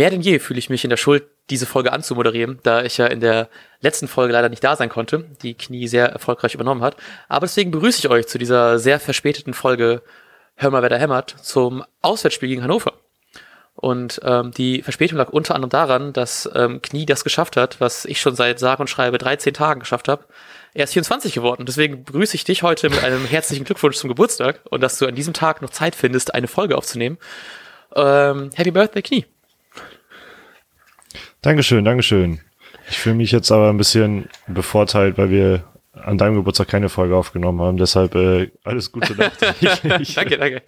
mehr denn je fühle ich mich in der Schuld, diese Folge anzumoderieren, da ich ja in der letzten Folge leider nicht da sein konnte, die Knie sehr erfolgreich übernommen hat. Aber deswegen begrüße ich euch zu dieser sehr verspäteten Folge Hör mal, wer da hämmert, zum Auswärtsspiel gegen Hannover. Und ähm, die Verspätung lag unter anderem daran, dass ähm, Knie das geschafft hat, was ich schon seit sage und schreibe 13 Tagen geschafft habe. Er ist 24 geworden. Deswegen begrüße ich dich heute mit einem herzlichen Glückwunsch zum Geburtstag und dass du an diesem Tag noch Zeit findest, eine Folge aufzunehmen. Ähm, Happy Birthday, Knie. Dankeschön, Dankeschön. Ich fühle mich jetzt aber ein bisschen bevorteilt, weil wir an deinem Geburtstag keine Folge aufgenommen haben. Deshalb äh, alles Gute nachträglich. danke, danke.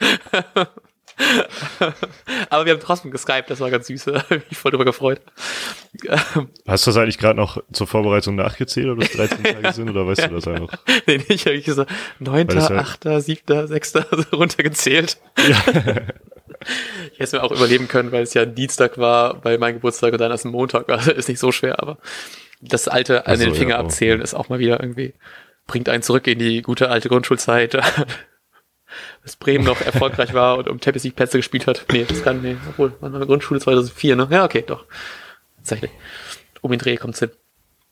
Aber wir haben trotzdem geskypt, das war ganz süß. Habe mich voll drüber gefreut. Hast du das eigentlich gerade noch zur Vorbereitung nachgezählt, ob das 13 Tage sind oder weißt du das einfach? nee, nee, ich habe gesagt 9., ja 8., 7., 6. runtergezählt. Ja. Ich hätte es mir auch überleben können, weil es ja ein Dienstag war bei meinem Geburtstag und dann ist ein Montag. Also ist nicht so schwer, aber das alte an so, den Finger ja, abzählen ist auch mal wieder irgendwie, bringt einen zurück in die gute alte Grundschulzeit. dass Bremen noch erfolgreich war und um Champions League Plätze gespielt hat. Nee, das kann, nee, obwohl, war eine Grundschule 2004, ne? Ja, okay, doch. Tatsächlich. Um den Dreh kommt's hin.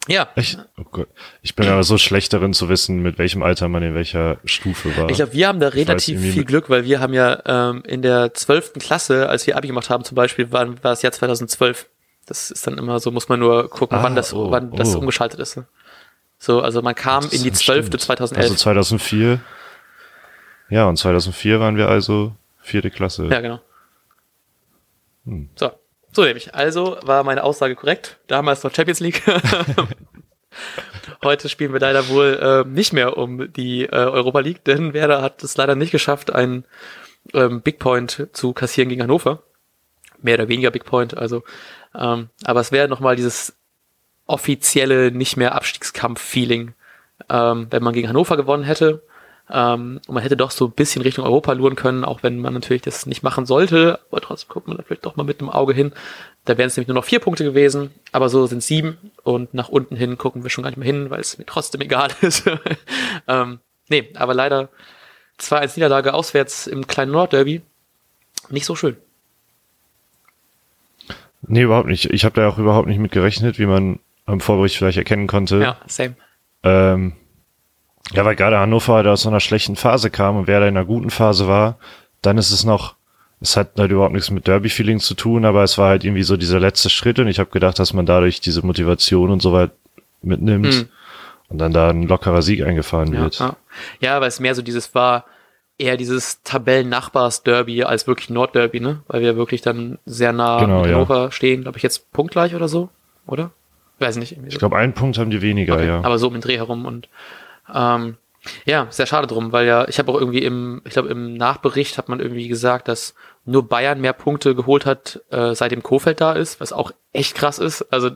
Ja. Ich, oh Gott. ich bin aber so schlecht darin zu wissen, mit welchem Alter man in welcher Stufe war. Ich glaube, wir haben da relativ viel Glück, weil wir haben ja ähm, in der zwölften Klasse, als wir Abi gemacht haben zum Beispiel, war, war das Jahr 2012. Das ist dann immer so, muss man nur gucken, ah, wann das, oh, wann das oh. umgeschaltet ist. Ne? So, also man kam in die zwölfte 2011. Also 2004. Ja, und 2004 waren wir also vierte Klasse. Ja, genau. Hm. So, so nämlich. Also war meine Aussage korrekt. Damals noch Champions League. Heute spielen wir leider wohl äh, nicht mehr um die äh, Europa League, denn Werder hat es leider nicht geschafft, einen ähm, Big Point zu kassieren gegen Hannover. Mehr oder weniger Big Point, also. Ähm, aber es wäre nochmal dieses offizielle, nicht mehr Abstiegskampf-Feeling, ähm, wenn man gegen Hannover gewonnen hätte. Ähm, und man hätte doch so ein bisschen Richtung Europa luren können, auch wenn man natürlich das nicht machen sollte. Aber trotzdem guckt man da vielleicht doch mal mit dem Auge hin. Da wären es nämlich nur noch vier Punkte gewesen, aber so sind sieben. Und nach unten hin gucken wir schon gar nicht mehr hin, weil es mir trotzdem egal ist. ähm, nee, aber leider zwei als Niederlage auswärts im kleinen Nordderby. Nicht so schön. Nee, überhaupt nicht. Ich habe da auch überhaupt nicht mit gerechnet, wie man am Vorbericht vielleicht erkennen konnte. Ja, same. Ähm, ja, weil gerade Hannover halt aus so einer schlechten Phase kam und wer da in einer guten Phase war, dann ist es noch, es hat halt überhaupt nichts mit Derby-Feeling zu tun, aber es war halt irgendwie so dieser letzte Schritt und ich habe gedacht, dass man dadurch diese Motivation und so weit mitnimmt mhm. und dann da ein lockerer Sieg eingefahren ja, wird. Ja. ja, weil es mehr so dieses war, eher dieses Tabellennachbars-Derby als wirklich Nord-Derby, ne? Weil wir wirklich dann sehr nah genau, mit Hannover ja. stehen, glaube ich, jetzt punktgleich oder so, oder? Weiß nicht. Ich glaube, einen Punkt haben die weniger, okay. ja. Aber so um den Dreh herum und ähm, ja, sehr schade drum, weil ja, ich habe auch irgendwie im, ich glaube, im Nachbericht hat man irgendwie gesagt, dass nur Bayern mehr Punkte geholt hat, äh, seitdem Kofeld da ist, was auch echt krass ist. Also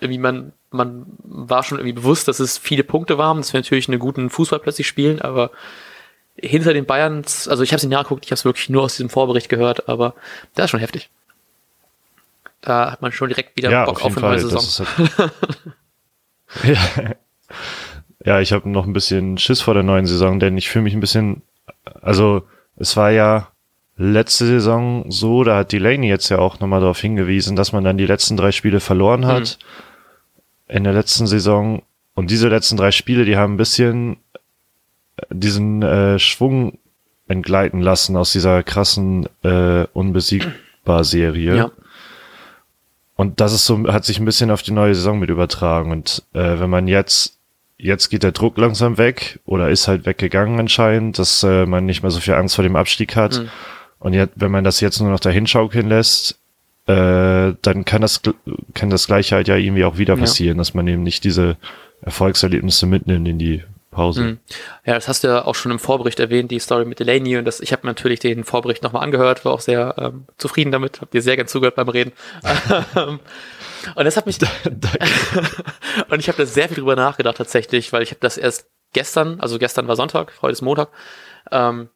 irgendwie man, man war schon irgendwie bewusst, dass es viele Punkte waren, dass wir natürlich einen guten Fußball plötzlich spielen, aber hinter den Bayern, also ich habe es nicht nachgeguckt, ich habe es wirklich nur aus diesem Vorbericht gehört, aber das ist schon heftig. Da hat man schon direkt wieder ja, Bock auf, auf eine neue Saison. Halt ja. Ja, ich habe noch ein bisschen Schiss vor der neuen Saison, denn ich fühle mich ein bisschen, also es war ja letzte Saison so, da hat Delaney jetzt ja auch nochmal darauf hingewiesen, dass man dann die letzten drei Spiele verloren hat mhm. in der letzten Saison. Und diese letzten drei Spiele, die haben ein bisschen äh, diesen äh, Schwung entgleiten lassen aus dieser krassen äh, unbesiegbar Serie. Ja. Und das ist so, hat sich ein bisschen auf die neue Saison mit übertragen. Und äh, wenn man jetzt jetzt geht der Druck langsam weg oder ist halt weggegangen anscheinend, dass äh, man nicht mehr so viel Angst vor dem Abstieg hat. Mhm. Und jetzt, wenn man das jetzt nur noch dahin schaukeln lässt, äh, dann kann das, kann das Gleiche halt ja irgendwie auch wieder passieren, ja. dass man eben nicht diese Erfolgserlebnisse mitnimmt in die Pause. Mhm. Ja, das hast du ja auch schon im Vorbericht erwähnt, die Story mit Delaney und das, ich habe natürlich den Vorbericht nochmal angehört, war auch sehr ähm, zufrieden damit, hab dir sehr gern zugehört beim Reden. Und das hat mich. und ich habe da sehr viel drüber nachgedacht tatsächlich, weil ich habe das erst gestern, also gestern war Sonntag, heute ist Montag, ähm,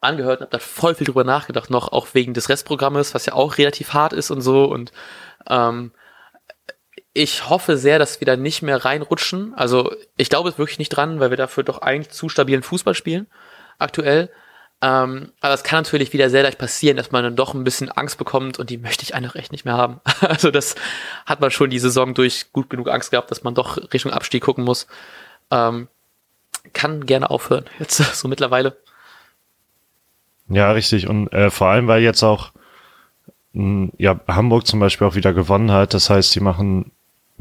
angehört und habe da voll viel drüber nachgedacht, noch auch wegen des Restprogrammes, was ja auch relativ hart ist und so. Und ähm, ich hoffe sehr, dass wir da nicht mehr reinrutschen. Also ich glaube wirklich nicht dran, weil wir dafür doch eigentlich zu stabilen Fußball spielen aktuell. Ähm, aber es kann natürlich wieder sehr leicht passieren, dass man dann doch ein bisschen Angst bekommt und die möchte ich einfach echt nicht mehr haben. Also das hat man schon die Saison durch gut genug Angst gehabt, dass man doch Richtung Abstieg gucken muss. Ähm, kann gerne aufhören, jetzt so mittlerweile. Ja, richtig. Und äh, vor allem, weil jetzt auch mh, ja, Hamburg zum Beispiel auch wieder gewonnen hat. Das heißt, die machen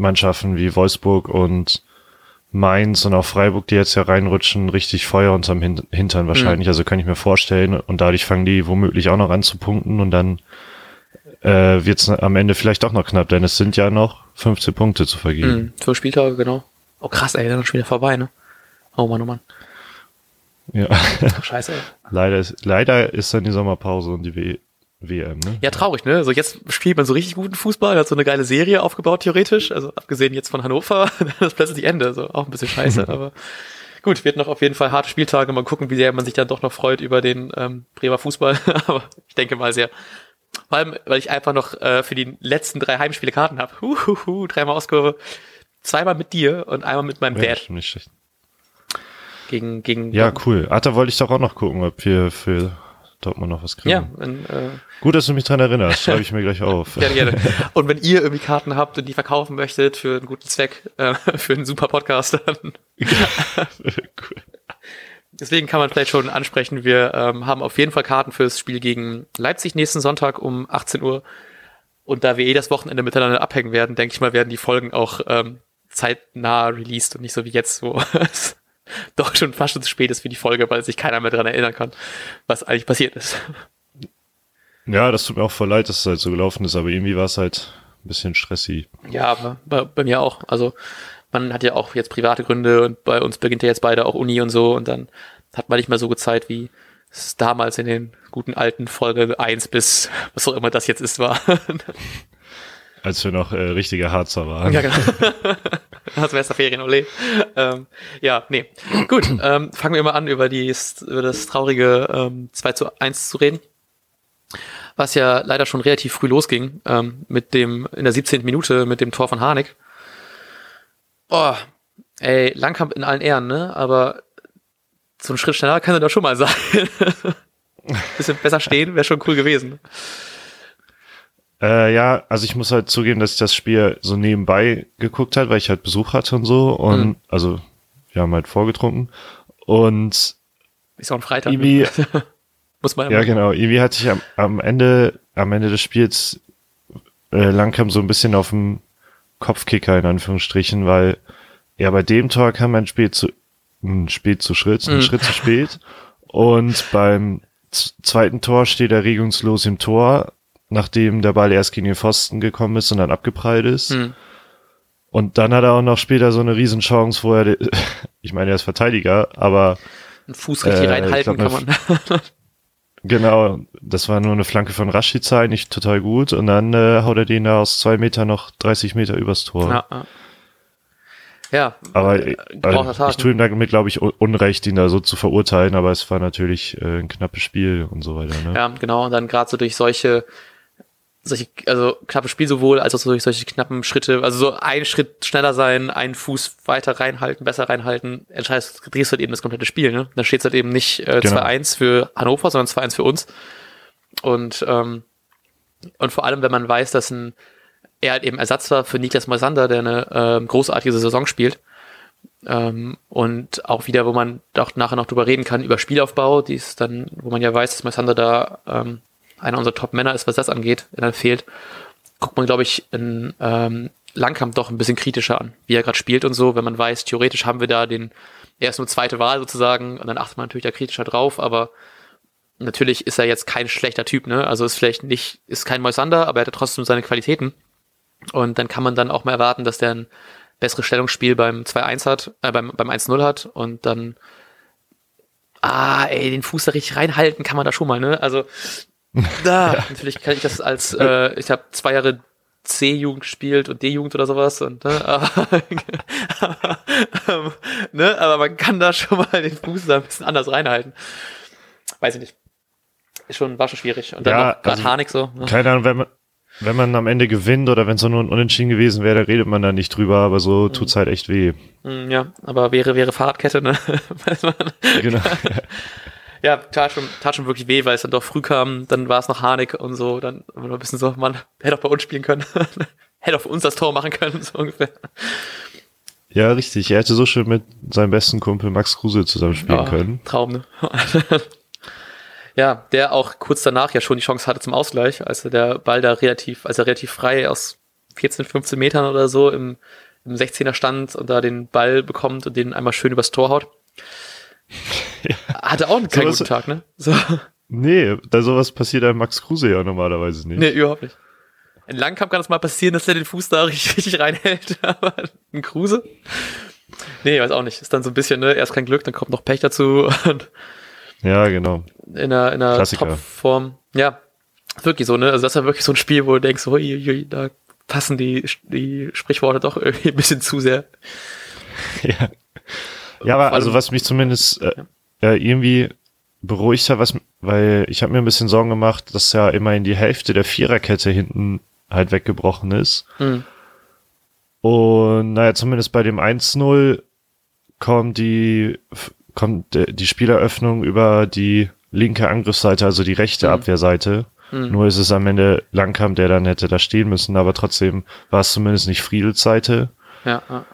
Mannschaften wie Wolfsburg und Mainz und auch Freiburg, die jetzt ja reinrutschen, richtig Feuer unterm Hintern wahrscheinlich. Mhm. Also kann ich mir vorstellen. Und dadurch fangen die womöglich auch noch an zu punkten und dann äh, wird es am Ende vielleicht auch noch knapp, denn es sind ja noch 15 Punkte zu vergeben. Mhm, fünf Spieltage, genau. Oh krass, ey, dann ist schon wieder vorbei, ne? Oh Mann, oh Mann. Ja. Scheiße, ey. leider, ist, leider ist dann die Sommerpause und die w WM, ne? Ja, traurig, ne? So jetzt spielt man so richtig guten Fußball, hat so eine geile Serie aufgebaut, theoretisch. Also abgesehen jetzt von Hannover, ist plötzlich Ende. So auch ein bisschen scheiße, aber gut, wird noch auf jeden Fall harte Spieltage. Mal gucken, wie sehr man sich dann doch noch freut über den ähm, Bremer Fußball. aber ich denke mal sehr. Vor allem, weil ich einfach noch äh, für die letzten drei Heimspiele Karten habe. Huhuhu, dreimal Auskurve. Zweimal mit dir und einmal mit meinem ja, Dad. Nicht schlecht. Gegen, gegen. Ja, cool. Ah, da wollte ich doch auch noch gucken, ob wir für Dortmund noch was kriegen. Ja, wenn, äh, Gut, dass du mich dran erinnerst. Schreibe ich mir gleich auf. gerne, gerne. Und wenn ihr irgendwie Karten habt und die verkaufen möchtet für einen guten Zweck, äh, für einen super Podcast, dann. cool. Deswegen kann man vielleicht schon ansprechen, wir ähm, haben auf jeden Fall Karten fürs Spiel gegen Leipzig nächsten Sonntag um 18 Uhr. Und da wir eh das Wochenende miteinander abhängen werden, denke ich mal, werden die Folgen auch ähm, zeitnah released und nicht so wie jetzt, wo es doch schon fast schon zu spät ist für die Folge, weil sich keiner mehr daran erinnern kann, was eigentlich passiert ist. Ja, das tut mir auch voll leid, dass es halt so gelaufen ist, aber irgendwie war es halt ein bisschen stressig. Ja, aber bei, bei mir auch. Also man hat ja auch jetzt private Gründe und bei uns beginnt ja jetzt beide auch Uni und so und dann hat man nicht mehr so gut Zeit, wie es damals in den guten alten Folge 1 bis was auch immer das jetzt ist war. Als wir noch äh, richtige Harzer waren. Ja, genau. Als Westerferien, ole. Ähm, ja, nee. Gut, ähm, fangen wir mal an, über, die, über das traurige ähm, 2 zu 1 zu reden. Was ja leider schon relativ früh losging, ähm, mit dem, in der 17. Minute mit dem Tor von Harnik. Oh, ey, Langkamp in allen Ehren, ne? Aber so ein Schritt schneller kann er doch schon mal sein. Bisschen besser stehen, wäre schon cool gewesen. Äh, ja, also ich muss halt zugeben, dass ich das Spiel so nebenbei geguckt hat, weil ich halt Besuch hatte und so. Und mhm. also wir haben halt vorgetrunken. Und ist auch ein Freitag. Irgendwie, muss man ja, ja genau. Irgendwie hatte ich am, am Ende, am Ende des Spiels äh, Langkamp so ein bisschen auf dem Kopfkicker in Anführungsstrichen, weil ja bei dem Tor kam ein Spiel zu ein Spiel zu Schritt, ein mhm. Schritt zu spät. Und beim zweiten Tor steht er regungslos im Tor nachdem der Ball erst gegen den Pfosten gekommen ist und dann abgeprallt ist. Hm. Und dann hat er auch noch später so eine Riesenchance, wo er, ich meine, er ist Verteidiger, aber einen Fuß richtig äh, reinhalten glaub, kann man. genau, das war nur eine Flanke von Rashica, eigentlich total gut. Und dann äh, haut er den da aus zwei Meter noch 30 Meter übers Tor. Ja, ja. Ja, aber äh, also, ich tue ihm damit, glaube ich, Unrecht, ihn da so zu verurteilen, aber es war natürlich äh, ein knappes Spiel und so weiter. Ne? Ja, genau, und dann gerade so durch solche solche, also knappe Spiel sowohl als auch durch solche knappen Schritte, also so ein Schritt schneller sein, einen Fuß weiter reinhalten, besser reinhalten, entscheidest, drehst halt eben das komplette Spiel, ne? Dann steht es halt eben nicht äh, genau. 2-1 für Hannover, sondern 2-1 für uns. Und, ähm, und vor allem, wenn man weiß, dass ein, er halt eben Ersatz war für Niklas Moisander, der eine ähm, großartige Saison spielt. Ähm, und auch wieder, wo man auch nachher noch drüber reden kann, über Spielaufbau, die ist dann, wo man ja weiß, dass Moisander da ähm, einer unserer Top-Männer ist, was das angeht, er fehlt, guckt man, glaube ich, in ähm, Langkamp doch ein bisschen kritischer an, wie er gerade spielt und so, wenn man weiß, theoretisch haben wir da den, er ist nur zweite Wahl sozusagen, und dann achtet man natürlich da kritischer drauf, aber natürlich ist er jetzt kein schlechter Typ, ne? Also ist vielleicht nicht, ist kein Moisander, aber er hat trotzdem seine Qualitäten. Und dann kann man dann auch mal erwarten, dass der ein besseres Stellungsspiel beim 2-1 hat, äh, beim, beim 1-0 hat und dann, ah, ey, den Fuß da richtig reinhalten kann man da schon mal, ne? Also da, ja. natürlich kann ich das als, äh, ich habe zwei Jahre C-Jugend gespielt und D-Jugend oder sowas und ne, aber, ähm, ne, aber man kann da schon mal den Fuß da ein bisschen anders reinhalten. Weiß ich nicht. Ist schon, war schon schwierig. Und dann ja, noch also, Harnik so. Ne? Keine Ahnung, wenn man, wenn man am Ende gewinnt oder wenn es nur ein Unentschieden gewesen wäre, da redet man da nicht drüber, aber so mhm. tut's halt echt weh. Mhm, ja, aber wäre, wäre Fahrradkette, ne? Weiß man. Genau. Ja, tat schon, tat schon wirklich weh, weil es dann doch früh kam, dann war es noch Harnik und so, dann war ein bisschen so, man hätte auch bei uns spielen können. hätte auch für uns das Tor machen können, so ungefähr. Ja, richtig. Er hätte so schön mit seinem besten Kumpel Max Kruse zusammenspielen ja, können. Traum, ne? ja, der auch kurz danach ja schon die Chance hatte zum Ausgleich, als er der Ball da relativ, als er relativ frei aus 14, 15 Metern oder so im, im 16er stand und da den Ball bekommt und den einmal schön übers Tor haut. Ja. Hatte auch keinen so guten Tag, ne? So. Nee, da sowas passiert einem Max Kruse ja normalerweise nicht. Nee, überhaupt nicht. In Langkamp kann es mal passieren, dass er den Fuß da richtig, richtig reinhält, aber ein Kruse? Nee, weiß auch nicht. Ist dann so ein bisschen, ne, erst kein Glück, dann kommt noch Pech dazu. ja, genau. In einer, in einer Topform. Ja, wirklich so, ne? Also das ist ja wirklich so ein Spiel, wo du denkst, hui, hui, da passen die, die Sprichworte doch irgendwie ein bisschen zu sehr. Ja. Ja, aber also was mich zumindest äh, äh, irgendwie beruhigt hat, was, weil ich habe mir ein bisschen Sorgen gemacht, dass ja immerhin die Hälfte der Viererkette hinten halt weggebrochen ist. Mhm. Und naja, zumindest bei dem 1-0 kommt die, kommt die Spieleröffnung über die linke Angriffsseite, also die rechte mhm. Abwehrseite. Mhm. Nur ist es am Ende Langkamp, der dann hätte da stehen müssen, aber trotzdem war es zumindest nicht Friedels Seite. Ja, ja.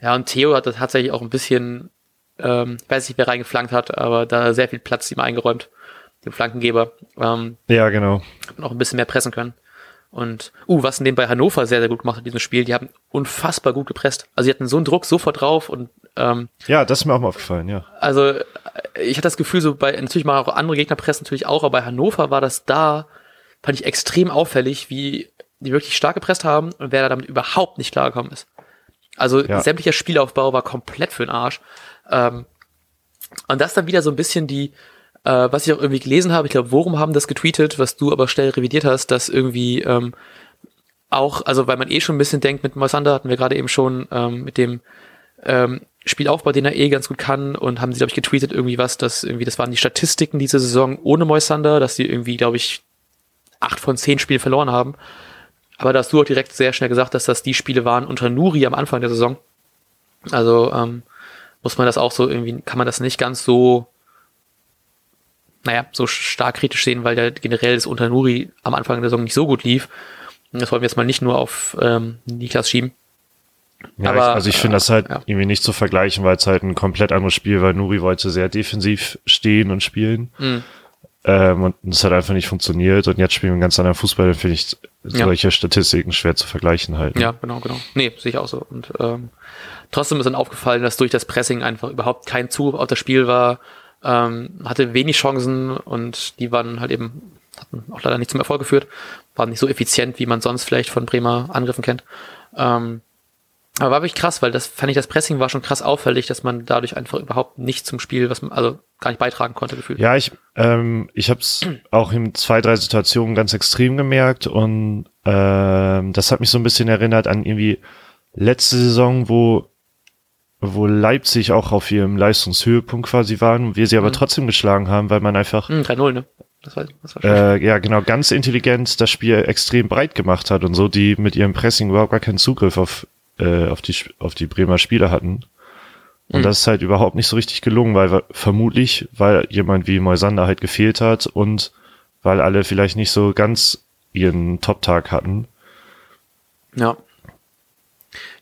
Ja, und Theo hat das tatsächlich auch ein bisschen, ähm, weiß nicht, wer reingeflankt hat, aber da sehr viel Platz ihm eingeräumt, dem Flankengeber. Ähm, ja, genau. Noch ein bisschen mehr pressen können. Und, uh, was in dem bei Hannover sehr, sehr gut gemacht hat, in diesem Spiel, die haben unfassbar gut gepresst. Also, die hatten so einen Druck sofort drauf und, ähm, Ja, das ist mir auch mal aufgefallen, ja. Also, äh, ich hatte das Gefühl, so bei, natürlich mal auch andere Gegner pressen natürlich auch, aber bei Hannover war das da, fand ich extrem auffällig, wie die wirklich stark gepresst haben und wer da damit überhaupt nicht klargekommen ist. Also, ja. sämtlicher Spielaufbau war komplett für den Arsch. Ähm, und das dann wieder so ein bisschen die, äh, was ich auch irgendwie gelesen habe, ich glaube, Worum haben das getweetet, was du aber schnell revidiert hast, dass irgendwie ähm, auch, also weil man eh schon ein bisschen denkt, mit Moisander hatten wir gerade eben schon ähm, mit dem ähm, Spielaufbau, den er eh ganz gut kann und haben sie, glaube ich, getweetet irgendwie was, dass irgendwie, das waren die Statistiken diese Saison ohne Moisander, dass sie irgendwie, glaube ich, acht von zehn Spielen verloren haben. Aber da hast du auch direkt sehr schnell gesagt, dass das die Spiele waren unter Nuri am Anfang der Saison. Also ähm, muss man das auch so irgendwie, kann man das nicht ganz so naja, so stark kritisch sehen, weil der generell das unter Nuri am Anfang der Saison nicht so gut lief. Das wollen wir jetzt mal nicht nur auf ähm, Niklas schieben. Ja, Aber, ich, also ich finde äh, das halt ja. irgendwie nicht zu vergleichen, weil es halt ein komplett anderes Spiel, weil Nuri wollte sehr defensiv stehen und spielen. Mhm. Ähm, und es hat einfach nicht funktioniert und jetzt spielen wir einen ganz anderen Fußball, dann finde ich solche ja. Statistiken schwer zu vergleichen halt. Ja, genau, genau. Nee, sehe ich auch so. Und ähm, trotzdem ist dann aufgefallen, dass durch das Pressing einfach überhaupt kein Zug auf das Spiel war ähm, hatte wenig Chancen und die waren halt eben, hatten auch leider nicht zum Erfolg geführt, waren nicht so effizient, wie man sonst vielleicht von Bremer Angriffen kennt. Ähm, aber war wirklich krass, weil das fand ich, das Pressing war schon krass auffällig, dass man dadurch einfach überhaupt nicht zum Spiel, was man, also gar nicht beitragen konnte, gefühlt. Ja, ich, ähm, ich habe es auch in zwei, drei Situationen ganz extrem gemerkt und ähm, das hat mich so ein bisschen erinnert an irgendwie letzte Saison, wo wo Leipzig auch auf ihrem Leistungshöhepunkt quasi waren, wir sie aber mhm. trotzdem geschlagen haben, weil man einfach mhm, 3-0, ne? Das war, das war äh, ja, genau, ganz intelligent das Spiel extrem breit gemacht hat und so, die mit ihrem Pressing überhaupt gar keinen Zugriff auf, äh, auf, die, auf die Bremer Spieler hatten. Und mhm. das ist halt überhaupt nicht so richtig gelungen, weil vermutlich, weil jemand wie Moisander halt gefehlt hat und weil alle vielleicht nicht so ganz ihren Top-Tag hatten. Ja.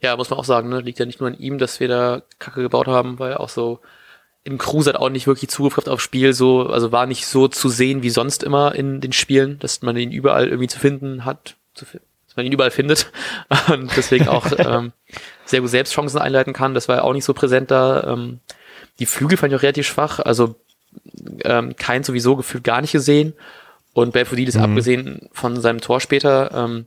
Ja, muss man auch sagen, ne? liegt ja nicht nur an ihm, dass wir da Kacke gebaut haben, weil auch so im Kruse hat auch nicht wirklich Zugriff aufs Spiel, so, also war nicht so zu sehen wie sonst immer in den Spielen, dass man ihn überall irgendwie zu finden hat, zu, dass man ihn überall findet und deswegen auch ähm, sehr gut selbst Chancen einleiten kann. Das war ja auch nicht so präsent da. Ähm, die Flügel fand ich auch relativ schwach, also ähm, kein sowieso gefühlt gar nicht gesehen und Belfodil mhm. abgesehen von seinem Tor später ähm,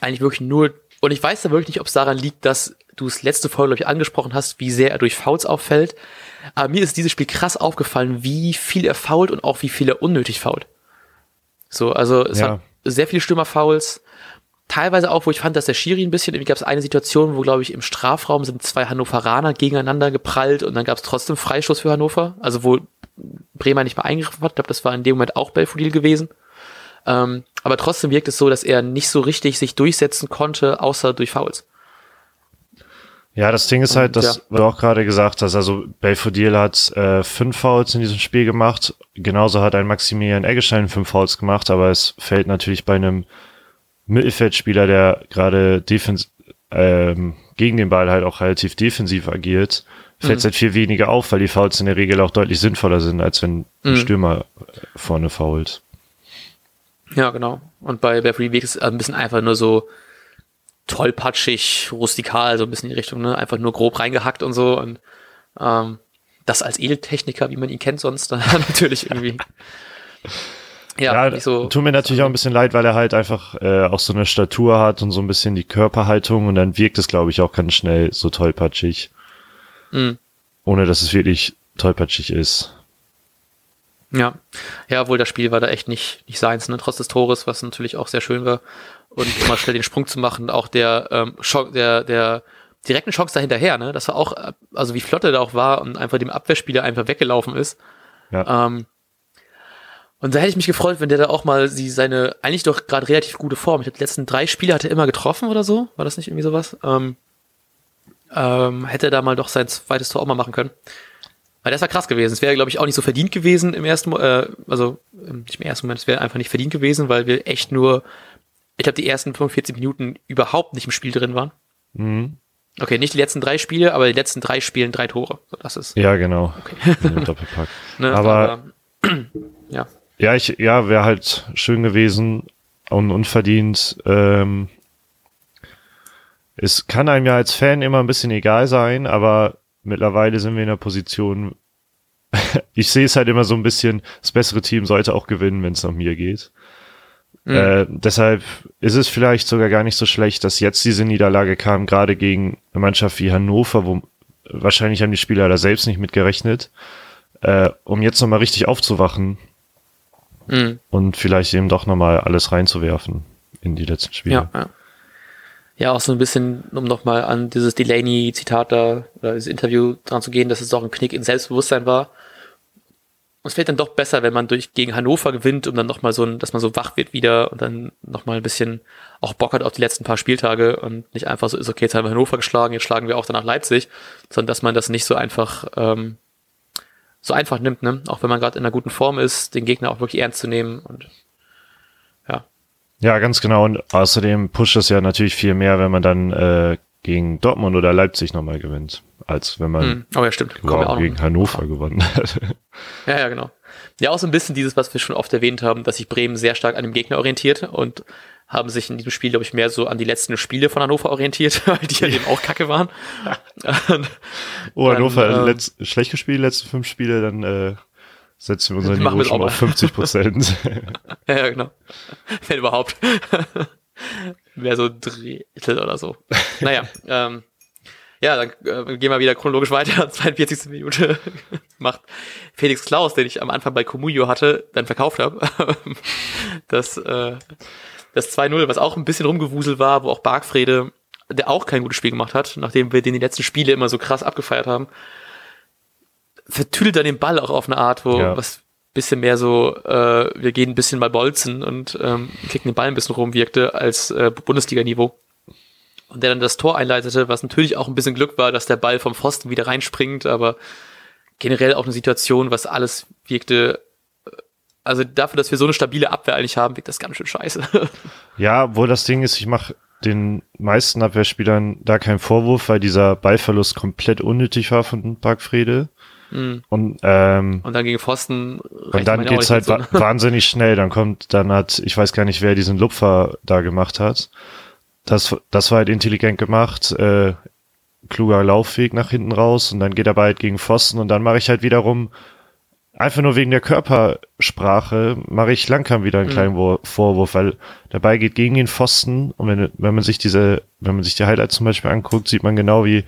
eigentlich wirklich nur und ich weiß da wirklich nicht, ob es daran liegt, dass du es letzte Folge, glaube ich, angesprochen hast, wie sehr er durch Fouls auffällt. Aber mir ist dieses Spiel krass aufgefallen, wie viel er fault und auch wie viel er unnötig fault. So, also es ja. hat sehr viele Stürmerfouls. Teilweise auch, wo ich fand, dass der Schiri ein bisschen, irgendwie gab es eine Situation, wo, glaube ich, im Strafraum sind zwei Hannoveraner gegeneinander geprallt und dann gab es trotzdem Freistoß für Hannover. Also wo Bremer nicht mal eingegriffen hat. Ich glaube, das war in dem Moment auch Belfodil gewesen. Ähm, aber trotzdem wirkt es so, dass er nicht so richtig sich durchsetzen konnte, außer durch Fouls. Ja, das Ding ist halt, dass ja. du auch gerade gesagt hast, also Belfodil hat äh, fünf Fouls in diesem Spiel gemacht. Genauso hat ein Maximilian Eggestein fünf Fouls gemacht, aber es fällt natürlich bei einem Mittelfeldspieler, der gerade defens ähm, gegen den Ball halt auch relativ defensiv agiert, fällt es mhm. halt viel weniger auf, weil die Fouls in der Regel auch deutlich sinnvoller sind, als wenn ein mhm. Stürmer vorne fault. Ja, genau. Und bei Beverly Weeks ist es ein bisschen einfach nur so, tollpatschig, rustikal, so ein bisschen in die Richtung, ne? Einfach nur grob reingehackt und so. Und ähm, das als Edeltechniker, wie man ihn kennt sonst, dann natürlich irgendwie. Ja, ja so, tut mir natürlich auch ein bisschen leid, weil er halt einfach äh, auch so eine Statur hat und so ein bisschen die Körperhaltung und dann wirkt es, glaube ich, auch ganz schnell so tollpatschig. Mhm. Ohne dass es wirklich tollpatschig ist. Ja, ja, wohl das Spiel war da echt nicht, nicht seins, ne? trotz des Tores, was natürlich auch sehr schön war und immer schnell den Sprung zu machen, auch der, ähm, Schock, der, der direkten Chance dahinterher, ne? Das war auch, also wie flott er da auch war und einfach dem Abwehrspieler einfach weggelaufen ist. Ja. Ähm, und da hätte ich mich gefreut, wenn der da auch mal sie seine, eigentlich doch gerade relativ gute Form. Ich hatte die letzten drei Spiele hat er immer getroffen oder so. War das nicht irgendwie sowas? Ähm, ähm, hätte er da mal doch sein zweites Tor auch mal machen können. Weil das war krass gewesen. Es wäre, glaube ich, auch nicht so verdient gewesen im ersten, äh, also nicht im ersten Moment, es wäre einfach nicht verdient gewesen, weil wir echt nur ich glaube, die ersten 45 Minuten überhaupt nicht im Spiel drin waren. Mhm. Okay, nicht die letzten drei Spiele, aber die letzten drei Spielen drei Tore. So, das ist. Ja, genau. Okay. Doppelpack. ne, aber, aber ja. Ja, ich, ja, wäre halt schön gewesen und unverdient. Ähm, es kann einem ja als Fan immer ein bisschen egal sein, aber mittlerweile sind wir in der Position. ich sehe es halt immer so ein bisschen, das bessere Team sollte auch gewinnen, wenn es nach mir geht. Mhm. Äh, deshalb ist es vielleicht sogar gar nicht so schlecht, dass jetzt diese Niederlage kam, gerade gegen eine Mannschaft wie Hannover, wo wahrscheinlich haben die Spieler da selbst nicht mit gerechnet, äh, um jetzt nochmal richtig aufzuwachen mhm. und vielleicht eben doch nochmal alles reinzuwerfen in die letzten Spiele. Ja, ja. Ja auch so ein bisschen, um nochmal an dieses Delaney-Zitat da, oder dieses Interview dran zu gehen, dass es auch ein Knick in Selbstbewusstsein war es fällt dann doch besser, wenn man durch gegen Hannover gewinnt, um dann nochmal so ein, dass man so wach wird wieder und dann nochmal ein bisschen auch Bock hat auf die letzten paar Spieltage und nicht einfach so ist, okay, jetzt haben wir Hannover geschlagen, jetzt schlagen wir auch danach Leipzig, sondern dass man das nicht so einfach, ähm, so einfach nimmt, ne? Auch wenn man gerade in einer guten Form ist, den Gegner auch wirklich ernst zu nehmen und. Ja, ganz genau. Und außerdem pusht es ja natürlich viel mehr, wenn man dann äh, gegen Dortmund oder Leipzig nochmal gewinnt, als wenn man hm. oh ja, stimmt. Wow, gegen Hannover gewonnen hat. Ja, ja, genau. Ja, auch so ein bisschen dieses, was wir schon oft erwähnt haben, dass sich Bremen sehr stark an dem Gegner orientiert und haben sich in diesem Spiel, glaube ich, mehr so an die letzten Spiele von Hannover orientiert, weil die ja eben auch kacke waren. oh, Hannover, dann, äh, letzt, schlecht gespielt, letzten fünf Spiele, dann äh, setzen wir unser Niveau schon auf 50 Prozent. ja, ja, genau. Wenn überhaupt. Wäre so Drittel oder so. Naja, ähm, ja, dann äh, gehen wir wieder chronologisch weiter. 42. Minute macht Felix Klaus, den ich am Anfang bei Comunio hatte, dann verkauft habe. das äh, das 2-0, was auch ein bisschen rumgewuselt war, wo auch Bargfrede, der auch kein gutes Spiel gemacht hat, nachdem wir den die letzten Spiele immer so krass abgefeiert haben, vertüdelt er den Ball auch auf eine Art, wo ja. was bisschen mehr so, äh, wir gehen ein bisschen mal bolzen und ähm, kicken den Ball ein bisschen rum wirkte als äh, Bundesliga-Niveau. Und der dann das Tor einleitete, was natürlich auch ein bisschen Glück war, dass der Ball vom Pfosten wieder reinspringt, aber generell auch eine Situation, was alles wirkte, äh, also dafür, dass wir so eine stabile Abwehr eigentlich haben, wirkt das ganz schön scheiße. Ja, wo das Ding ist, ich mache den meisten Abwehrspielern da keinen Vorwurf, weil dieser Ballverlust komplett unnötig war von Bargfrede. Mhm. Und, ähm, und dann gegen Pfosten. Und dann geht's halt so. wahnsinnig schnell. Dann kommt, dann hat, ich weiß gar nicht, wer diesen Lupfer da gemacht hat. Das, das war halt intelligent gemacht. Äh, kluger Laufweg nach hinten raus und dann geht er bald gegen Pfosten und dann mache ich halt wiederum einfach nur wegen der Körpersprache mache ich Langkamp wieder einen mhm. kleinen Vorwurf, weil dabei geht gegen den Pfosten und wenn, wenn man sich diese, wenn man sich die Highlights zum Beispiel anguckt, sieht man genau wie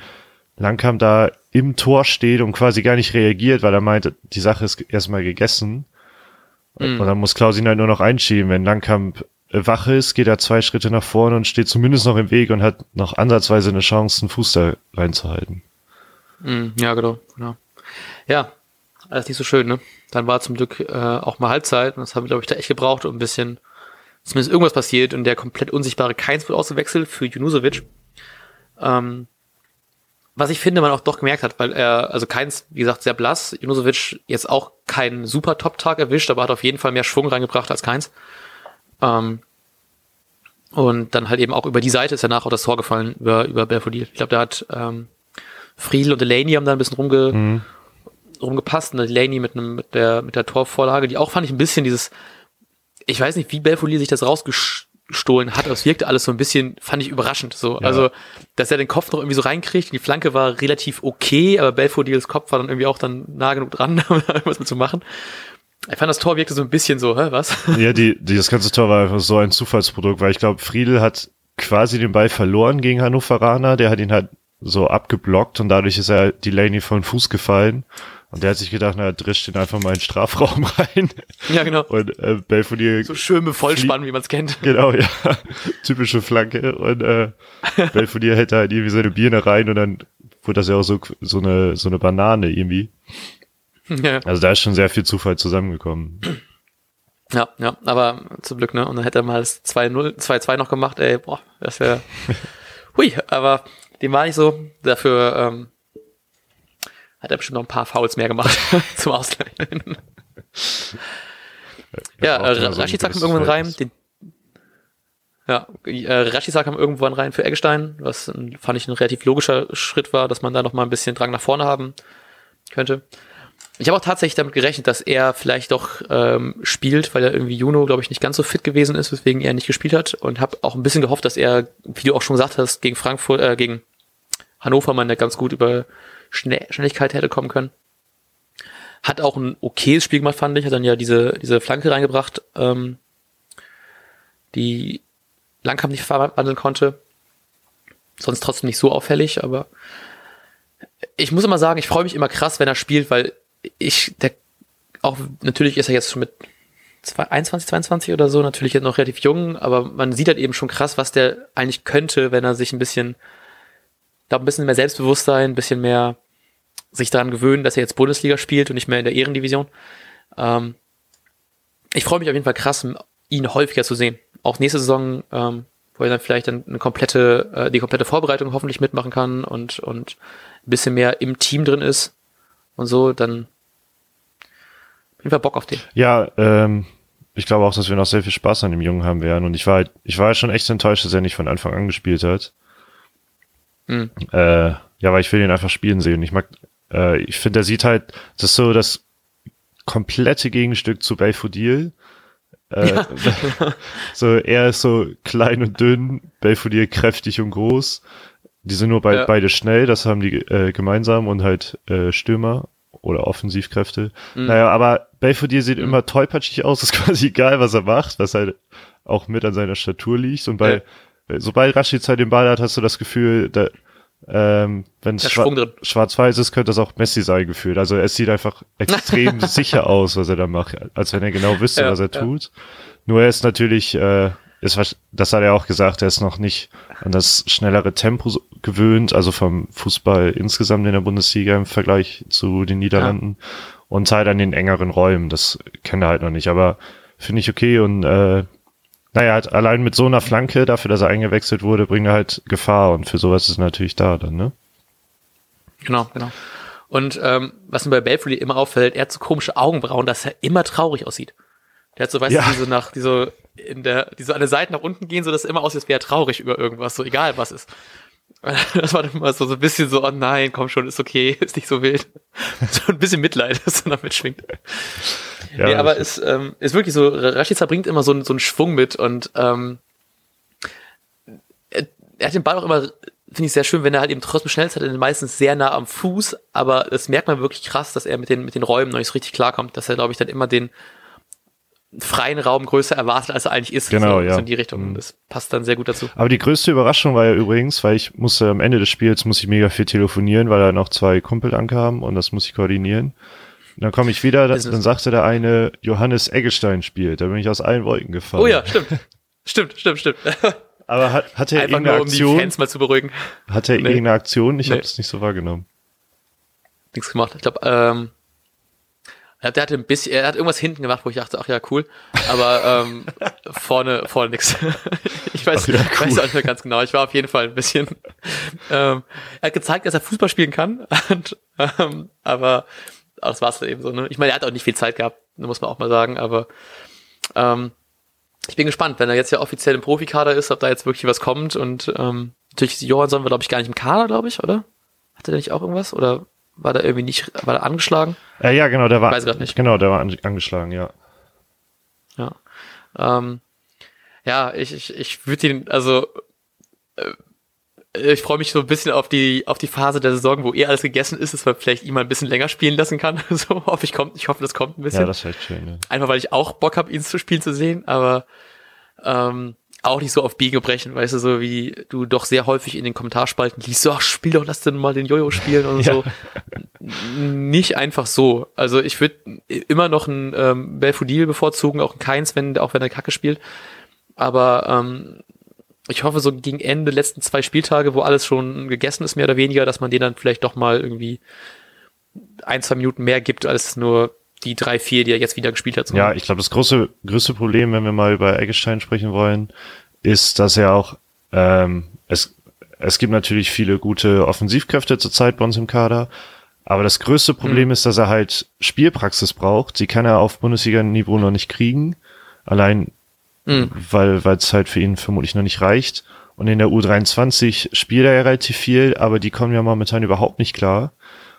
Langkamp da im Tor steht und quasi gar nicht reagiert, weil er meint, die Sache ist erstmal gegessen. Mhm. Und dann muss Klausin halt nur noch einschieben. Wenn Langkamp wach ist, geht er zwei Schritte nach vorne und steht zumindest noch im Weg und hat noch ansatzweise eine Chance, einen Fuß da reinzuhalten. Mhm, ja, genau, genau. Ja, alles nicht so schön, ne? Dann war zum Glück äh, auch mal Halbzeit und das haben wir, glaube ich, da echt gebraucht, um ein bisschen, zumindest irgendwas passiert und der komplett unsichtbare Keins wird ausgewechselt für Junusovic. Ähm, was ich finde, man auch doch gemerkt hat, weil er, also keins, wie gesagt, sehr blass, Junusovic jetzt auch keinen super Top-Tag erwischt, aber hat auf jeden Fall mehr Schwung reingebracht als keins. Ähm, und dann halt eben auch über die Seite ist danach auch das Tor gefallen, über, über Belfodil. Ich glaube, da hat ähm, Friedel und Delaney haben da ein bisschen rumge, mhm. rumgepasst. Und Delaney mit, einem, mit, der, mit der Torvorlage, die auch fand ich ein bisschen dieses, ich weiß nicht, wie Belfodil sich das rausgestohlen hat, aber es wirkte alles so ein bisschen, fand ich überraschend. So. Ja. Also, dass er den Kopf noch irgendwie so reinkriegt. Die Flanke war relativ okay, aber Belfodils Kopf war dann irgendwie auch dann nah genug dran, um da irgendwas mit zu machen. Ich fand, das Tor wirkte so ein bisschen so, hä, was? Ja, die, die, das ganze Tor war einfach so ein Zufallsprodukt, weil ich glaube, Friedel hat quasi den Ball verloren gegen Hannoveraner, der hat ihn halt so abgeblockt und dadurch ist er Delaney von Fuß gefallen. Und der hat sich gedacht, na, drischt ihn einfach mal in den Strafraum rein. Ja, genau. Und äh, Belfodil... So schön mit Vollspann, wie man es kennt. Genau, ja. Typische Flanke. Und äh, Belfodil hält da halt irgendwie seine Birne rein und dann wurde das ja auch so, so, eine, so eine Banane irgendwie. Ja. Also da ist schon sehr viel Zufall zusammengekommen. Ja, ja, aber zum Glück, ne? Und dann hätte er mal das 2-0, 2-2 noch gemacht, ey, boah, das wäre. Hui, aber dem war nicht so. Dafür ähm, hat er bestimmt noch ein paar Fouls mehr gemacht zum Ausgleich. ja, äh, Rashica kam irgendwann rein. Den, ja, äh, Rashica kam irgendwann rein für Eggestein, was fand ich ein relativ logischer Schritt war, dass man da noch mal ein bisschen Drang nach vorne haben könnte. Ich habe auch tatsächlich damit gerechnet, dass er vielleicht doch ähm, spielt, weil er irgendwie Juno, glaube ich, nicht ganz so fit gewesen ist, weswegen er nicht gespielt hat. Und habe auch ein bisschen gehofft, dass er, wie du auch schon gesagt hast, gegen Frankfurt, äh, gegen Hannover man ja ganz gut über Schnell Schnelligkeit hätte kommen können. Hat auch ein okayes Spiel gemacht, fand ich. Hat dann ja diese, diese Flanke reingebracht, ähm, die Langkamp nicht verwandeln konnte. Sonst trotzdem nicht so auffällig, aber ich muss immer sagen, ich freue mich immer krass, wenn er spielt, weil ich, der, auch natürlich ist er jetzt schon mit 21, 22 oder so, natürlich jetzt noch relativ jung, aber man sieht halt eben schon krass, was der eigentlich könnte, wenn er sich ein bisschen, glaube ein bisschen mehr Selbstbewusstsein, ein bisschen mehr sich daran gewöhnen, dass er jetzt Bundesliga spielt und nicht mehr in der Ehrendivision. Ähm, ich freue mich auf jeden Fall krass, ihn häufiger zu sehen. Auch nächste Saison, ähm, wo er dann vielleicht dann eine komplette, äh, die komplette Vorbereitung hoffentlich mitmachen kann und, und ein bisschen mehr im Team drin ist und so, dann auf jeden Fall Bock auf den. Ja, ähm, ich glaube auch, dass wir noch sehr viel Spaß an dem Jungen haben werden. Und ich war halt, ich war halt schon echt enttäuscht, dass er nicht von Anfang an gespielt hat. Mhm. Äh, ja, weil ich will ihn einfach spielen sehen. Ich mag, äh, ich finde, er sieht halt, das ist so das komplette Gegenstück zu Belfodil. Äh, ja. so, er ist so klein und dünn, Belfodil kräftig und groß. Die sind nur bei, ja. beide schnell, das haben die äh, gemeinsam und halt äh, Stürmer oder Offensivkräfte. Mhm. Naja, aber Belfodil sieht mhm. immer tollpatschig aus, ist quasi egal, was er macht, was halt auch mit an seiner Statur liegt. Und bei, ja. Sobald Rashica den Ball hat, hast du das Gefühl, da, ähm, wenn es schwa schwarz-weiß ist, könnte das auch Messi sein gefühlt. Also es sieht einfach extrem sicher aus, was er da macht, als wenn er genau wüsste, ja, was er tut. Nur er ist natürlich äh, ist, das hat er auch gesagt, er ist noch nicht an das schnellere Tempo gewöhnt, also vom Fußball insgesamt in der Bundesliga im Vergleich zu den Niederlanden ja. und halt an den engeren Räumen, das kennt er halt noch nicht, aber finde ich okay und äh, naja, halt allein mit so einer Flanke, dafür, dass er eingewechselt wurde, bringt er halt Gefahr und für sowas ist er natürlich da dann, ne? Genau, genau. Und ähm, was mir bei Belfry immer auffällt, er hat so komische Augenbrauen, dass er immer traurig aussieht. Der hat so, weißt ja. du, die so nach, die so in der, die so an der Seite nach unten gehen, so dass es immer aussieht, als wäre er traurig über irgendwas, so egal was ist. Das war dann immer so, so ein bisschen so, oh nein, komm schon, ist okay, ist nicht so wild. So ein bisschen Mitleid, das dann damit schwingt. Ja, nee, aber es ähm, ist wirklich so, Rashica bringt immer so, so einen Schwung mit und ähm, er, er hat den Ball auch immer, finde ich sehr schön, wenn er halt eben trotzdem Schnellzeit hat, meistens sehr nah am Fuß, aber das merkt man wirklich krass, dass er mit den, mit den Räumen noch nicht so richtig klarkommt, dass er, glaube ich, dann immer den, freien Raum größer erwartet, als er eigentlich ist. Genau, so, ja. So in die Richtung. Mhm. Das passt dann sehr gut dazu. Aber die größte Überraschung war ja übrigens, weil ich musste am Ende des Spiels muss ich mega viel telefonieren, weil da noch zwei Kumpel ankamen und das muss ich koordinieren. Und dann komme ich wieder, dann, dann sagte der eine, Johannes Eggestein spielt. Da bin ich aus allen Wolken gefallen. Oh ja, stimmt. stimmt, stimmt, stimmt. Aber hat, hat er Einfach irgendeine nur, um Aktion? die Fans mal zu beruhigen. Hat er nee. irgendeine Aktion? Ich nee. habe das nicht so wahrgenommen. Nichts gemacht. Ich glaube, ähm, Ja, der hatte ein bisschen, er hat irgendwas hinten gemacht, wo ich dachte, ach ja, cool. Aber ähm, vorne, vorne nix. ich weiß, ja, ich weiß auch nicht mehr ganz genau. Ich war auf jeden Fall ein bisschen. Ähm, er hat gezeigt, dass er Fußball spielen kann. Und, ähm, aber das war's eben so. Ne? Ich meine, er hat auch nicht viel Zeit gehabt, muss man auch mal sagen. Aber ähm, ich bin gespannt, wenn er jetzt ja offiziell im Profikader ist, ob da jetzt wirklich was kommt. Und ähm, natürlich Johansson war, glaube ich, gar nicht im Kader, glaube ich, oder? Hatte der nicht auch irgendwas? Oder war der irgendwie nicht, war der angeschlagen? Äh, ja, genau, der war, Weiß grad nicht. genau, der war an, angeschlagen, ja. Ja. Ähm, ja, ich, ich, ich würde ihn, also äh, ich freue mich so ein bisschen auf die, auf die Phase der Saison, wo eh alles gegessen ist, dass man vielleicht ihn mal ein bisschen länger spielen lassen kann. So hoffe ich kommt, ich hoffe, das kommt ein bisschen. Ja, das wäre schön. Ja. Einfach weil ich auch Bock habe, ihn zu spielen zu sehen, aber ähm, auch nicht so auf Biege brechen, weißt du, so wie du doch sehr häufig in den Kommentarspalten liest, so, ach, spiel doch, lass denn mal den Jojo spielen und Ja. so. Nicht einfach so. Also ich würde immer noch einen ähm, Belfodil bevorzugen, auch einen Keins, wenn, auch wenn er Kacke spielt. Aber ähm, ich hoffe, so gegen Ende letzten zwei Spieltage, wo alles schon gegessen ist, mehr oder weniger, dass man den dann vielleicht doch mal irgendwie ein, zwei Minuten mehr gibt, als nur die drei, vier, die er jetzt wieder gespielt hat. So. Ja, ich glaube, das große, größte Problem, wenn wir mal über Eggestein sprechen wollen, ist, dass er auch, ähm, es, es gibt natürlich viele gute Offensivkräfte zurzeit bei uns im Kader, aber das größte Problem ist, dass er halt Spielpraxis braucht. Die kann er auf Bundesliga-Niveau noch nicht kriegen. Allein, Mhm. weil weil es halt für ihn vermutlich noch nicht reicht. Und in der U23 spielt er ja relativ viel, aber die kommen ja momentan überhaupt nicht klar.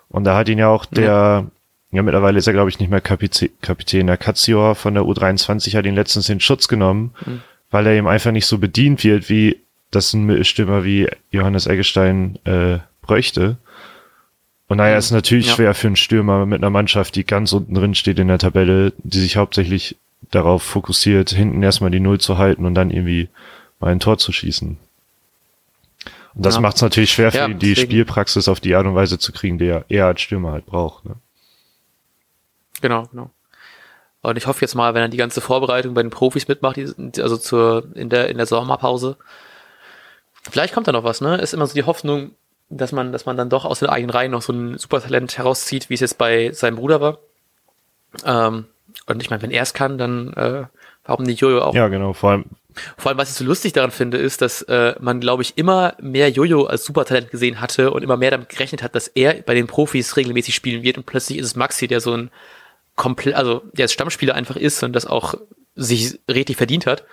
Und da hat ihn ja auch der, ja, mittlerweile ist er, glaube ich, nicht mehr Kapitän, Kapitän. Der Katzior von der U23 hat ihn letztens in Schutz genommen, weil er ihm einfach nicht so bedient wird, wie das ein Mittelstürmer wie Johannes Eggestein äh, bräuchte. Und naja, ist natürlich Ja. schwer für einen Stürmer mit einer Mannschaft, die ganz unten drin steht in der Tabelle, die sich hauptsächlich darauf fokussiert, hinten erstmal die Null zu halten und dann irgendwie mal ein Tor zu schießen. Und das Ja. macht es natürlich schwer für Ja, ihn, die deswegen- Spielpraxis auf die Art und Weise zu kriegen, die er eher als Stürmer halt braucht. Ne? Genau, genau. Und ich hoffe jetzt mal, wenn er die ganze Vorbereitung bei den Profis mitmacht, also zur, in der, in der Sommerpause, vielleicht kommt da noch was, ne? Ist immer so die Hoffnung, dass man, dass man dann doch aus den eigenen Reihen noch so ein Supertalent herauszieht, wie es jetzt bei seinem Bruder war. Ähm, und ich meine, wenn er es kann, dann äh, warum nicht Jojo auch? Ja, genau. Vor allem, Vor allem, was ich so lustig daran finde, ist, dass äh, man, glaube ich, immer mehr Jojo als Supertalent gesehen hatte und immer mehr damit gerechnet hat, dass er bei den Profis regelmäßig spielen wird und plötzlich ist es Maxi, der so ein komplett, also der als Stammspieler einfach ist und das auch sich richtig verdient hat.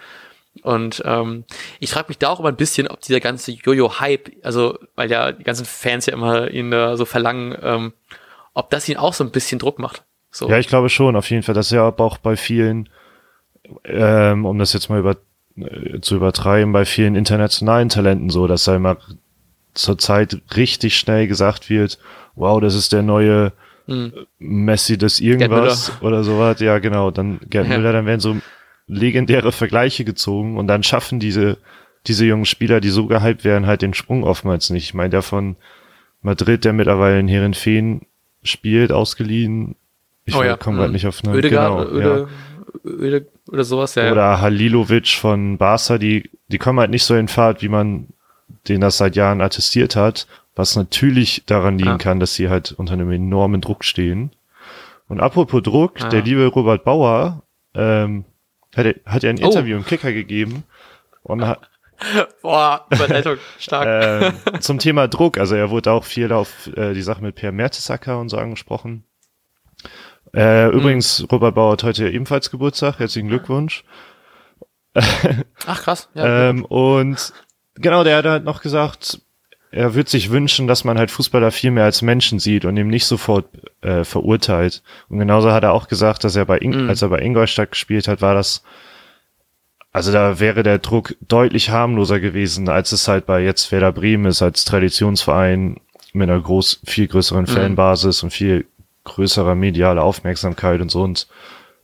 Und ähm, ich frage mich da auch immer ein bisschen, ob dieser ganze Jojo-Hype, also weil ja die ganzen Fans ja immer ihn da so verlangen, ähm, ob das ihn auch so ein bisschen Druck macht. So. ja, ich glaube schon, auf jeden Fall. Das ist ja aber auch bei vielen, ähm, um das jetzt mal über, äh, zu übertreiben, bei vielen internationalen Talenten so, dass da immer zurzeit richtig schnell gesagt wird, wow, das ist der neue Hm. Messi des irgendwas oder sowas. Ja, genau. Dann Gerd Ja. Müller, dann werden so legendäre Vergleiche gezogen und dann schaffen diese, diese jungen Spieler, die so gehypt werden, halt den Sprung oftmals nicht. Ich meine, der von Madrid, der mittlerweile in Herenfeen spielt, ausgeliehen. Ich Oh ja. komme gerade Mhm. nicht auf einen Ödegaard, genau, ja. Öde, Öde, oder sowas, ja. ja. Oder Halilovic von Barca, die, die kommen halt nicht so in Fahrt, wie man den das seit Jahren attestiert hat, was natürlich daran liegen Ja. kann, dass sie halt unter einem enormen Druck stehen. Und apropos Druck, Ah. der liebe Robert Bauer ähm, hat, hat ja ein Oh. Interview im Kicker gegeben und hat, Boah, Überleitung, stark. ähm, zum Thema Druck, also er wurde auch viel auf äh, die Sache mit Per Mertesacker und so angesprochen. Äh, Hm. Übrigens, Robert Bauer hat heute ebenfalls Geburtstag, herzlichen Glückwunsch. Ach krass, ja. Ähm, und genau, der hat halt noch gesagt, er würde sich wünschen, dass man halt Fußballer viel mehr als Menschen sieht und ihm nicht sofort äh, verurteilt. Und genauso hat er auch gesagt, dass er bei Ing Mhm. als er bei Ingolstadt gespielt hat, war das also da wäre der Druck deutlich harmloser gewesen, als es halt bei jetzt Werder Bremen ist, als Traditionsverein mit einer groß, viel größeren Mhm. Fanbasis und viel größerer medialer Aufmerksamkeit und so. Und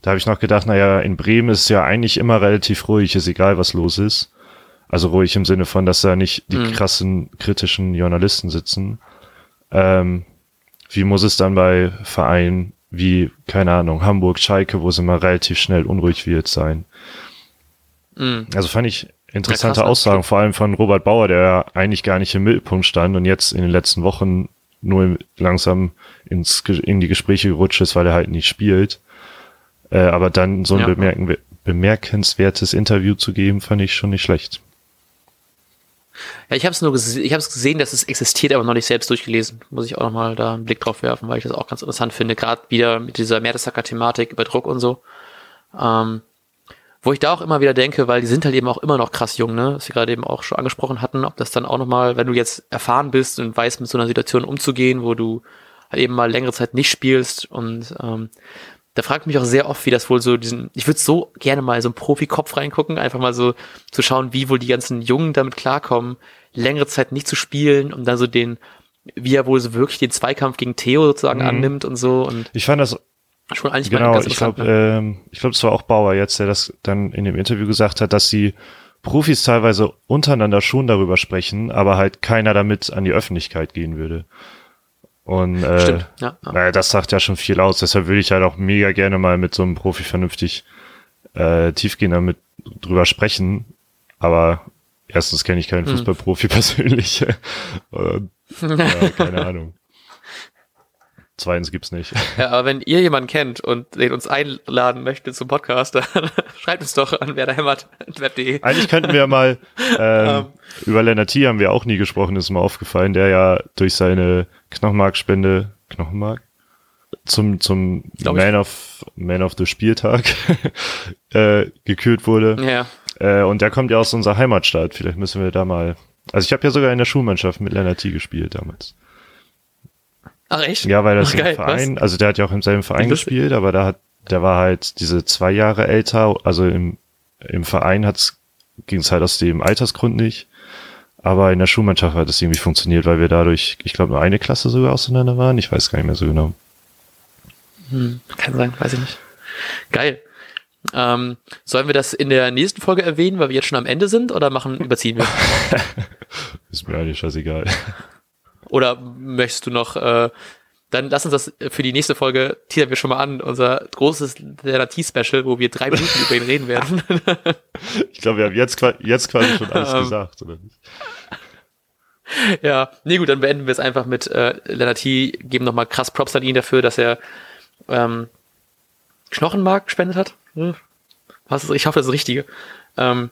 da habe ich noch gedacht, naja, in Bremen ist ja eigentlich immer relativ ruhig, ist egal, was los ist. Also ruhig im Sinne von, dass da nicht die Mhm. krassen kritischen Journalisten sitzen. Ähm, wie muss es dann bei Vereinen wie, keine Ahnung, Hamburg, Schalke, wo es immer relativ schnell unruhig wird sein? Mhm. Also fand ich interessante krass, ne? Aussagen, vor allem von Robert Bauer, der ja eigentlich gar nicht im Mittelpunkt stand und jetzt in den letzten Wochen nur langsam ins, in die Gespräche gerutscht ist, weil er halt nicht spielt. Äh, aber dann so ein ja. bemerken, bemerkenswertes Interview zu geben, fand ich schon nicht schlecht. Ja, ich habe es nur gese ich habe es gesehen, dass es existiert, aber noch nicht selbst durchgelesen. Muss ich auch noch mal da einen Blick drauf werfen, weil ich das auch ganz interessant finde, gerade wieder mit dieser Mertesacker-Thematik über Druck und so. Ähm, wo ich da auch immer wieder denke, weil die sind halt eben auch immer noch krass jung, ne? Was wir gerade eben auch schon angesprochen hatten, ob das dann auch nochmal, wenn du jetzt erfahren bist und weißt, mit so einer Situation umzugehen, wo du halt eben mal längere Zeit nicht spielst und ähm, da fragt mich auch sehr oft, wie das wohl so diesen, ich würde so gerne mal so einen Profi-Kopf reingucken, einfach mal so zu schauen, wie wohl die ganzen Jungen damit klarkommen, längere Zeit nicht zu spielen und dann so den, wie er wohl so wirklich den Zweikampf gegen Theo sozusagen mhm. annimmt und so und. Ich fand das schon eigentlich genau, ich glaube, ne? ähm, ich glaube, es war auch Bauer jetzt, der das dann in dem Interview gesagt hat, dass die Profis teilweise untereinander schon darüber sprechen, aber halt keiner damit an die Öffentlichkeit gehen würde. Und äh, Stimmt, ja, ja. Naja, das sagt ja schon viel aus. Deshalb würde ich halt auch mega gerne mal mit so einem Profi vernünftig äh, tiefgehender mit drüber sprechen. Aber erstens kenne ich keinen hm. Fußballprofi persönlich. Und, ja, keine Ahnung. Zweitens gibt's nicht. Ja, aber wenn ihr jemanden kennt und den uns einladen möchte zum Podcast, dann schreibt uns doch an werderhämmert.web.de. Eigentlich könnten wir mal ähm, um. Ähm. über Lennart T. haben wir auch nie gesprochen, ist mir aufgefallen, der ja durch seine Knochenmarkspende, Knochenmark? Zum, zum Man of, Man of the Spieltag äh, gekürt wurde. Ja. Äh, und der kommt ja aus unserer Heimatstadt. Vielleicht müssen wir da mal. Also ich habe ja sogar in der Schulmannschaft mit Lennart T. gespielt damals. Ach echt? Ja, weil das Ach, im Verein, was? also der hat ja auch im selben Verein gespielt, aber da hat, der war halt diese zwei Jahre älter, also im, im Verein hat's, ging es halt aus dem Altersgrund nicht. Aber in der Schulmannschaft hat es irgendwie funktioniert, weil wir dadurch, ich glaube, nur eine Klasse sogar auseinander waren. Ich weiß gar nicht mehr so genau. Hm, kann sein, weiß ich nicht. Geil. Ähm, sollen wir das in der nächsten Folge erwähnen, weil wir jetzt schon am Ende sind, oder machen, überziehen wir? Ist mir eigentlich scheißegal. Oder möchtest du noch, äh, dann lass uns das für die nächste Folge, teasern wir schon mal an, unser großes Therapie-Special, wo wir drei Minuten über ihn reden werden. ich glaube, wir haben jetzt, jetzt quasi schon alles ähm. gesagt, oder nicht? Ja, nee gut, dann beenden wir es einfach mit äh, Lennart T. geben nochmal krass Props an ihn dafür, dass er ähm, Knochenmark gespendet hat. Hm. Was ist, ich hoffe, das ist das Richtige. Ähm,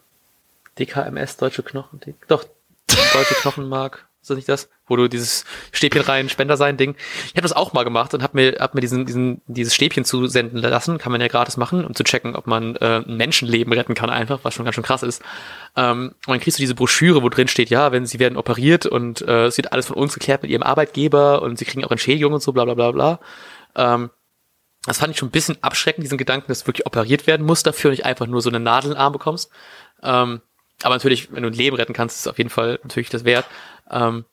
DKMS, Deutsche Knochen, doch, Deutsche Knochenmark. Ist das nicht das? Wo du dieses Stäbchen rein, Spender sein Ding. Ich habe das auch mal gemacht und habe mir, hab mir diesen, diesen, dieses Stäbchen zusenden lassen. Kann man ja gratis machen, um zu checken, ob man äh, ein Menschenleben retten kann einfach, was schon ganz schön krass ist. Ähm, und dann kriegst du diese Broschüre, wo drin steht, ja, wenn sie werden operiert und äh, es wird alles von uns geklärt mit ihrem Arbeitgeber und sie kriegen auch Entschädigung und so, bla bla bla bla. Ähm, das fand ich schon ein bisschen abschreckend, diesen Gedanken, dass wirklich operiert werden musst dafür und nicht einfach nur so eine Nadel in den Arm bekommst. Ähm, aber natürlich, wenn du ein Leben retten kannst, ist es auf jeden Fall natürlich das wert. Ähm,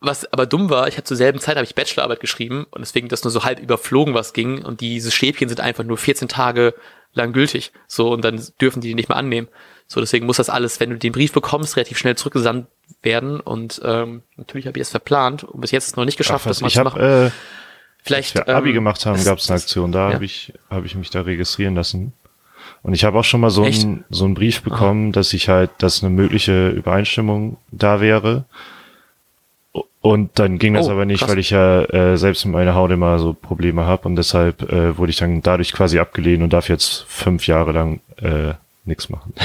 was aber dumm war, ich habe zur selben Zeit habe ich Bachelorarbeit geschrieben und deswegen das nur so halb überflogen, was ging. Und diese Stäbchen sind einfach nur 14 Tage lang gültig. So, und dann dürfen die die nicht mehr annehmen. So, deswegen muss das alles, wenn du den Brief bekommst, relativ schnell zurückgesandt werden. Und ähm, natürlich habe ich es verplant und bis jetzt noch nicht geschafft, Ach, das mal ich zu machen. Äh, Vielleicht, als wir Abi ähm, gemacht haben, gab es eine Aktion, da ja. habe ich, hab ich mich da registrieren lassen. Und ich habe auch schon mal so einen so einen Brief bekommen, Aha. dass ich halt, dass eine mögliche Übereinstimmung da wäre. Und dann ging das oh, aber nicht, krass. weil ich ja äh, selbst mit meiner Haut immer so Probleme habe und deshalb äh, wurde ich dann dadurch quasi abgelehnt und darf jetzt fünf Jahre lang äh, nichts machen.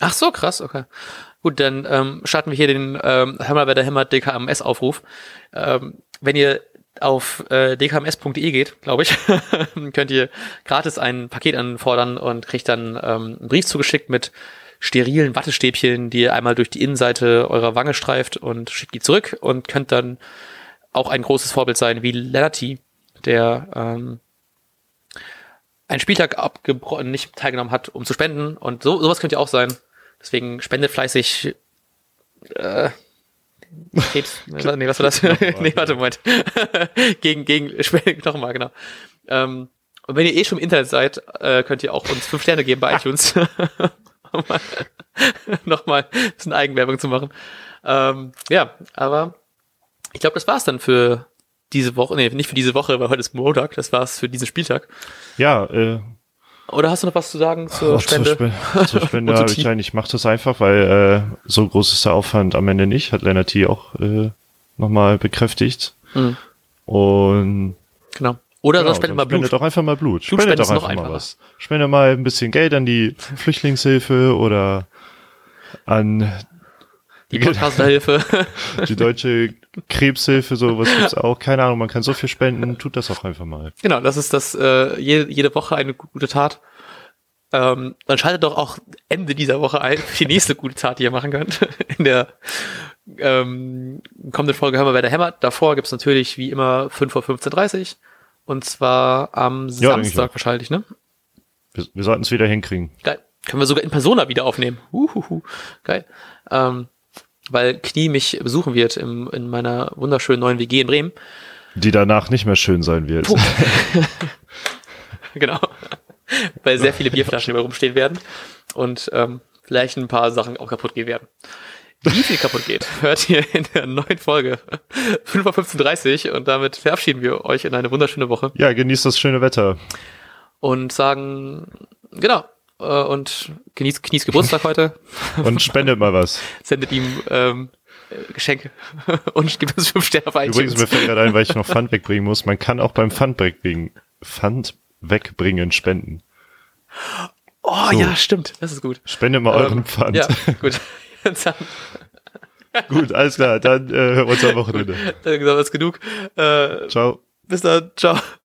Ach so, krass, okay. Gut, dann ähm, starten wir hier den ähm, Hammer bei der Hammer DKMS-Aufruf. Ähm, wenn ihr auf äh, dkms.de geht, glaube ich, könnt ihr gratis ein Paket anfordern und kriegt dann ähm, einen Brief zugeschickt mit sterilen Wattestäbchen, die ihr einmal durch die Innenseite eurer Wange streift und schickt die zurück und könnt dann auch ein großes Vorbild sein wie Lennarty, der ähm, einen Spieltag abgebrochen, nicht teilgenommen hat, um zu spenden und so sowas könnt ihr auch sein. Deswegen spendet fleißig äh, Krebs. nee, was war das? nee, warte, Moment. gegen, gegen Knochenmark, genau. Ähm, und wenn ihr eh schon im Internet seid, äh, könnt ihr auch uns fünf Sterne geben bei iTunes. Nochmal ein bisschen Eigenwerbung zu machen. Ähm, ja, aber ich glaube, das war's dann für diese Woche. Nee, nicht für diese Woche, weil heute ist Montag. Das war's für diesen Spieltag. Ja, äh, Oder hast du noch was zu sagen zur Ach, Spende? Zur, Spe zur Spende habe ich eigentlich, ich mache das einfach, weil äh, so groß ist der Aufwand am Ende nicht, hat Lennart T. auch äh, nochmal bekräftigt. Mhm. Und Genau. Oder genau, sonst spendet mal Blut. Spendet doch einfach mal Blut. Blut Spendet doch einfach mal einfacher. was. Spende mal ein bisschen Geld an die Flüchtlingshilfe oder an Die Podcasterhilfe. die deutsche Krebshilfe, sowas gibt's auch. Keine Ahnung, man kann so viel spenden, tut das auch einfach mal. genau, das ist das äh, jede, jede Woche eine gute Tat. Ähm, dann schaltet doch auch Ende dieser Woche ein die nächste gute Tat, die ihr machen könnt. In der ähm, kommenden Folge hören wir, wer der hämmert. Davor gibt's natürlich wie immer 5 vor 15.30 Und zwar am Ja, Samstag wahrscheinlich, ne? Wir, wir sollten es wieder hinkriegen. Geil. Können wir sogar in Persona wieder aufnehmen. Uhuhu. Geil. Ähm, weil Knie mich besuchen wird im, in meiner wunderschönen neuen WG in Bremen. Die danach nicht mehr schön sein wird. Genau. Weil sehr viele Bierflaschen über rumstehen werden und ähm, vielleicht ein paar Sachen auch kaputt gehen werden. Wie viel kaputt geht, hört ihr in der neuen Folge 5.15.30 und damit verabschieden wir euch in eine wunderschöne Woche Ja, genießt das schöne Wetter. und sagen, genau, äh, und genießt Knies Geburtstag heute, Und spendet mal was. sendet ihm ähm, äh, Geschenke und gibt uns fünf Sterne auf Übrigens, mir iTunes. fällt gerade ein, weil ich noch Pfand wegbringen muss. Man kann auch beim Pfand wegbringen, Pfand wegbringen spenden. Oh So. ja, stimmt, das ist gut. Spendet mal euren Ähm, Pfand. Ja, gut. Gut, alles klar. Dann äh, hören wir uns am Wochenende. dann ist genug. Äh, Ciao. bis dann, ciao.